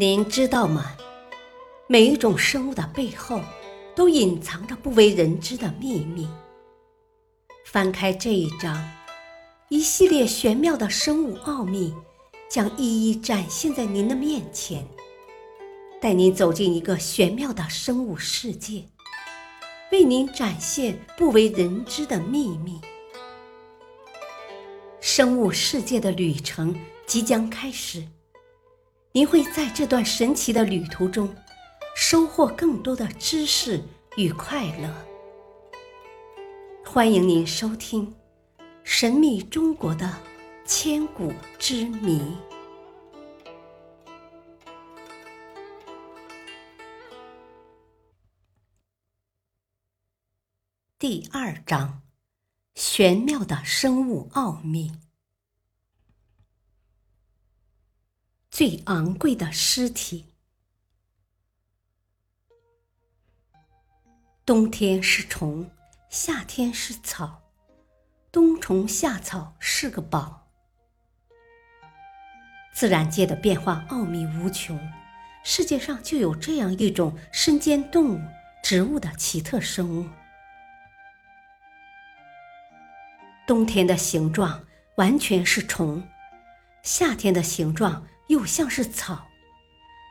您知道吗？每一种生物的背后，都隐藏着不为人知的秘密。翻开这一章，一系列玄妙的生物奥秘将一一展现在您的面前，带您走进一个玄妙的生物世界，为您展现不为人知的秘密。生物世界的旅程即将开始。您会在这段神奇的旅途中收获更多的知识与快乐。欢迎您收听《神秘中国的千古之谜》第二章：玄妙的生物奥秘。最昂贵的尸体。冬天是虫，夏天是草，冬虫夏草是个宝。自然界的变化奥秘无穷，世界上就有这样一种身兼动物、植物的奇特生物。冬天的形状完全是虫，夏天的形状。又像是草，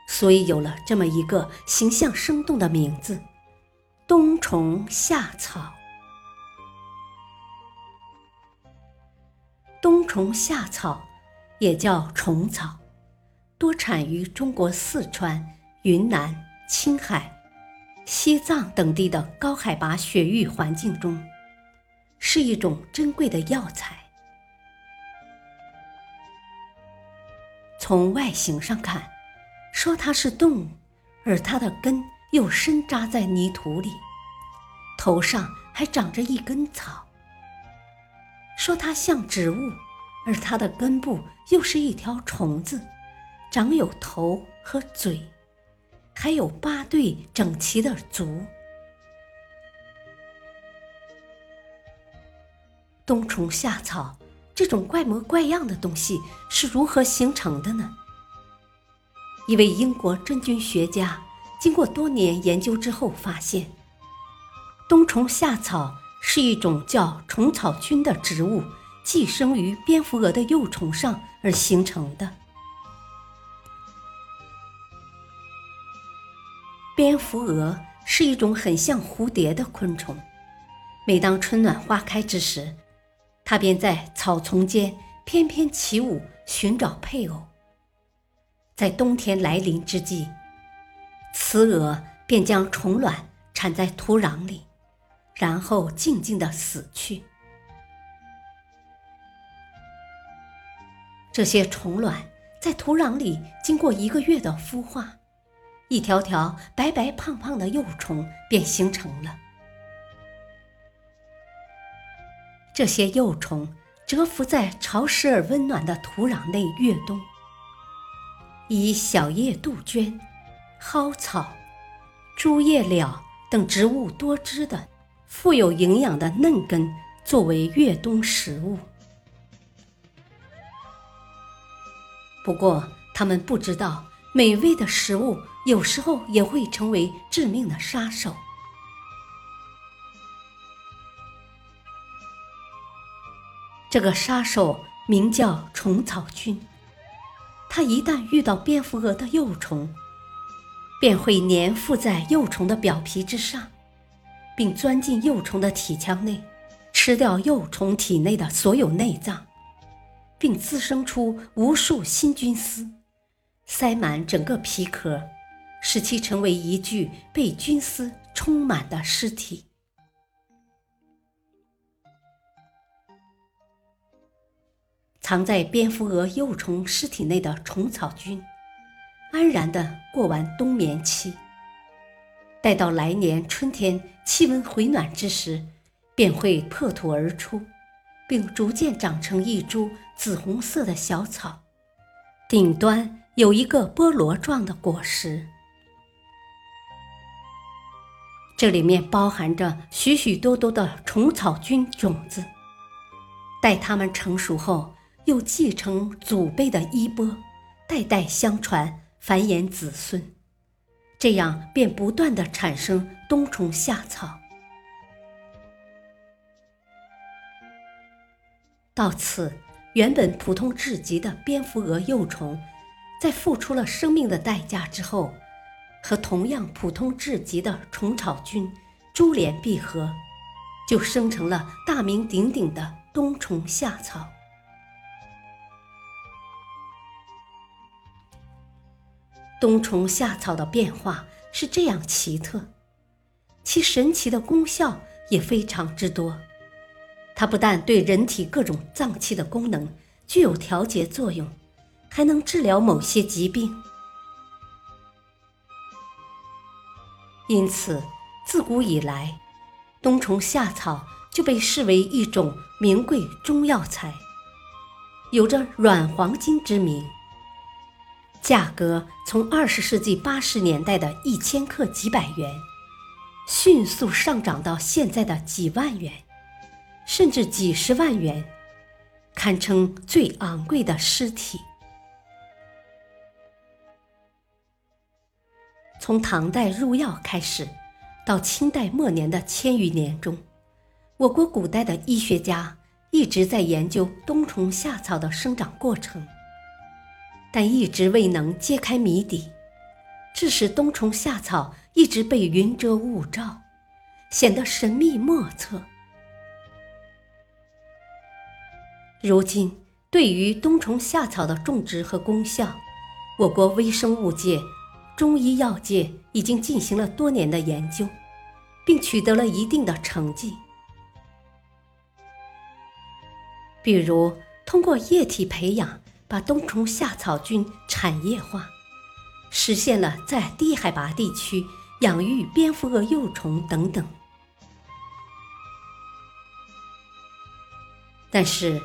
所以有了这么一个形象生动的名字——冬虫夏草。冬虫夏草也叫虫草，多产于中国四川、云南、青海、西藏等地的高海拔雪域环境中，是一种珍贵的药材。从外形上看，说它是动物，而它的根又深扎在泥土里，头上还长着一根草；说它像植物，而它的根部又是一条虫子，长有头和嘴，还有八对整齐的足。冬虫夏草。这种怪模怪样的东西是如何形成的呢？一位英国真菌学家经过多年研究之后发现，冬虫夏草是一种叫虫草菌的植物寄生于蝙蝠蛾的幼虫上而形成的。蝙蝠蛾是一种很像蝴蝶的昆虫，每当春暖花开之时。它便在草丛间翩翩起舞，寻找配偶。在冬天来临之际，雌蛾便将虫卵产在土壤里，然后静静地死去。这些虫卵在土壤里经过一个月的孵化，一条条白白胖胖的幼虫便形成了。这些幼虫蛰伏在潮湿而温暖的土壤内越冬，以小叶杜鹃、蒿草、竹叶蓼等植物多汁的、富有营养的嫩根作为越冬食物。不过，他们不知道，美味的食物有时候也会成为致命的杀手。这个杀手名叫虫草菌，它一旦遇到蝙蝠蛾的幼虫，便会粘附在幼虫的表皮之上，并钻进幼虫的体腔内，吃掉幼虫体内的所有内脏，并滋生出无数新菌丝，塞满整个皮壳，使其成为一具被菌丝充满的尸体。藏在蝙蝠蛾幼虫尸体内的虫草菌，安然地过完冬眠期。待到来年春天气温回暖之时，便会破土而出，并逐渐长成一株紫红色的小草，顶端有一个菠萝状的果实。这里面包含着许许多多的虫草菌种子，待它们成熟后。又继承祖辈的衣钵，代代相传，繁衍子孙，这样便不断的产生冬虫夏草。到此，原本普通至极的蝙蝠蛾幼虫，在付出了生命的代价之后，和同样普通至极的虫草菌珠联璧合，就生成了大名鼎鼎的冬虫夏草。冬虫夏草的变化是这样奇特，其神奇的功效也非常之多。它不但对人体各种脏器的功能具有调节作用，还能治疗某些疾病。因此，自古以来，冬虫夏草就被视为一种名贵中药材，有着“软黄金”之名。价格从二十世纪八十年代的一千克几百元，迅速上涨到现在的几万元。甚至几十万元，堪称最昂贵的尸体。从唐代入药开始，到清代末年的千余年中，我国古代的医学家一直在研究冬虫夏草的生长过程，但一直未能揭开谜底，致使冬虫夏草一直被云遮雾罩，显得神秘莫测。如今，对于冬虫夏草的种植和功效，我国微生物界、中医药界已经进行了多年的研究，并取得了一定的成绩。比如，通过液体培养，把冬虫夏草菌产业化，实现了在低海拔地区养育蝙蝠蛾幼虫等等。但是，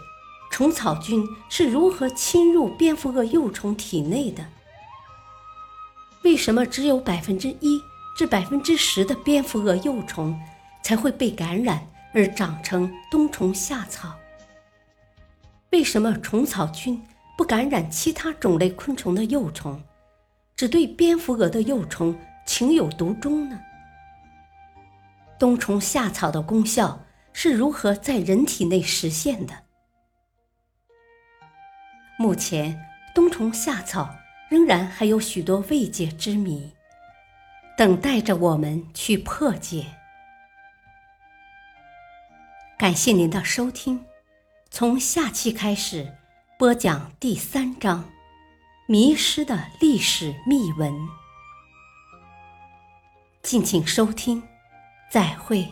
虫草菌是如何侵入蝙蝠蛾幼虫体内的？为什么只有百分之一至百分之十的蝙蝠蛾幼虫才会被感染而长成冬虫夏草？为什么虫草菌不感染其他种类昆虫的幼虫，只对蝙蝠蛾的幼虫情有独钟呢？冬虫夏草的功效是如何在人体内实现的？目前，冬虫夏草仍然还有许多未解之谜，等待着我们去破解。感谢您的收听，从下期开始播讲第三章《迷失的历史秘闻》，敬请收听，再会。